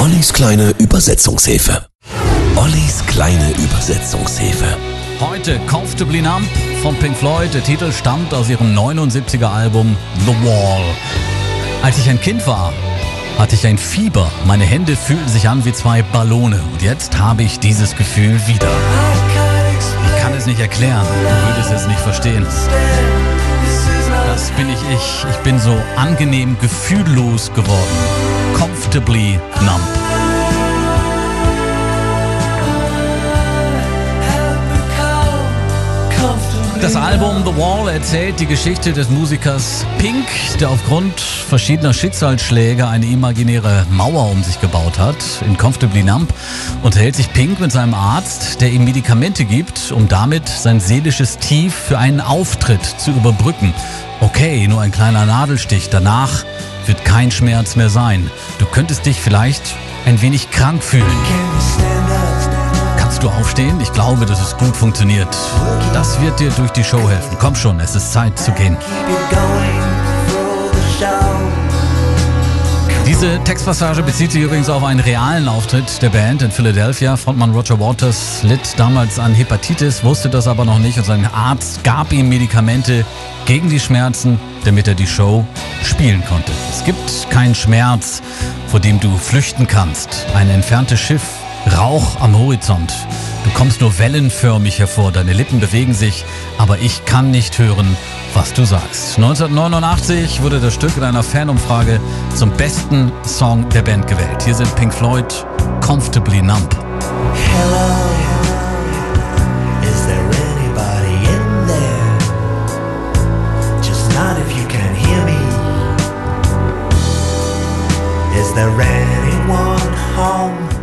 Ollis kleine Übersetzungshilfe. Ollis kleine Übersetzungshilfe. Heute Comfortably Numb von Pink Floyd. Der Titel stammt aus ihrem 79er Album The Wall. Als ich ein Kind war, hatte ich ein Fieber. Meine Hände fühlten sich an wie zwei Ballone. Und jetzt habe ich dieses Gefühl wieder. Ich kann es nicht erklären. Du würdest es nicht verstehen. Das bin ich ich. Ich bin so angenehm gefühllos geworden. Comfortably numb. Das Album The Wall erzählt die Geschichte des Musikers Pink, der aufgrund verschiedener Schicksalsschläge eine imaginäre Mauer um sich gebaut hat. In Comfortably Numb unterhält sich Pink mit seinem Arzt, der ihm Medikamente gibt, um damit sein seelisches Tief für einen Auftritt zu überbrücken. Okay, nur ein kleiner Nadelstich. Danach wird kein Schmerz mehr sein. Du könntest dich vielleicht ein wenig krank fühlen. Kannst du aufstehen? Ich glaube, dass es gut funktioniert. Das wird dir durch die Show helfen. Komm schon, es ist Zeit zu gehen. Diese Textpassage bezieht sich übrigens auf einen realen Auftritt der Band in Philadelphia. Frontmann Roger Waters litt damals an Hepatitis, wusste das aber noch nicht und sein Arzt gab ihm Medikamente gegen die Schmerzen, damit er die Show spielen konnte. Es gibt keinen Schmerz, vor dem du flüchten kannst. Ein entferntes Schiff, Rauch am Horizont. Du kommst nur wellenförmig hervor, deine Lippen bewegen sich, aber ich kann nicht hören, was du sagst. 1989 wurde das Stück in einer Fanumfrage zum besten Song der Band gewählt. Hier sind Pink Floyd, Comfortably Numb. Hello, Is there anyone home?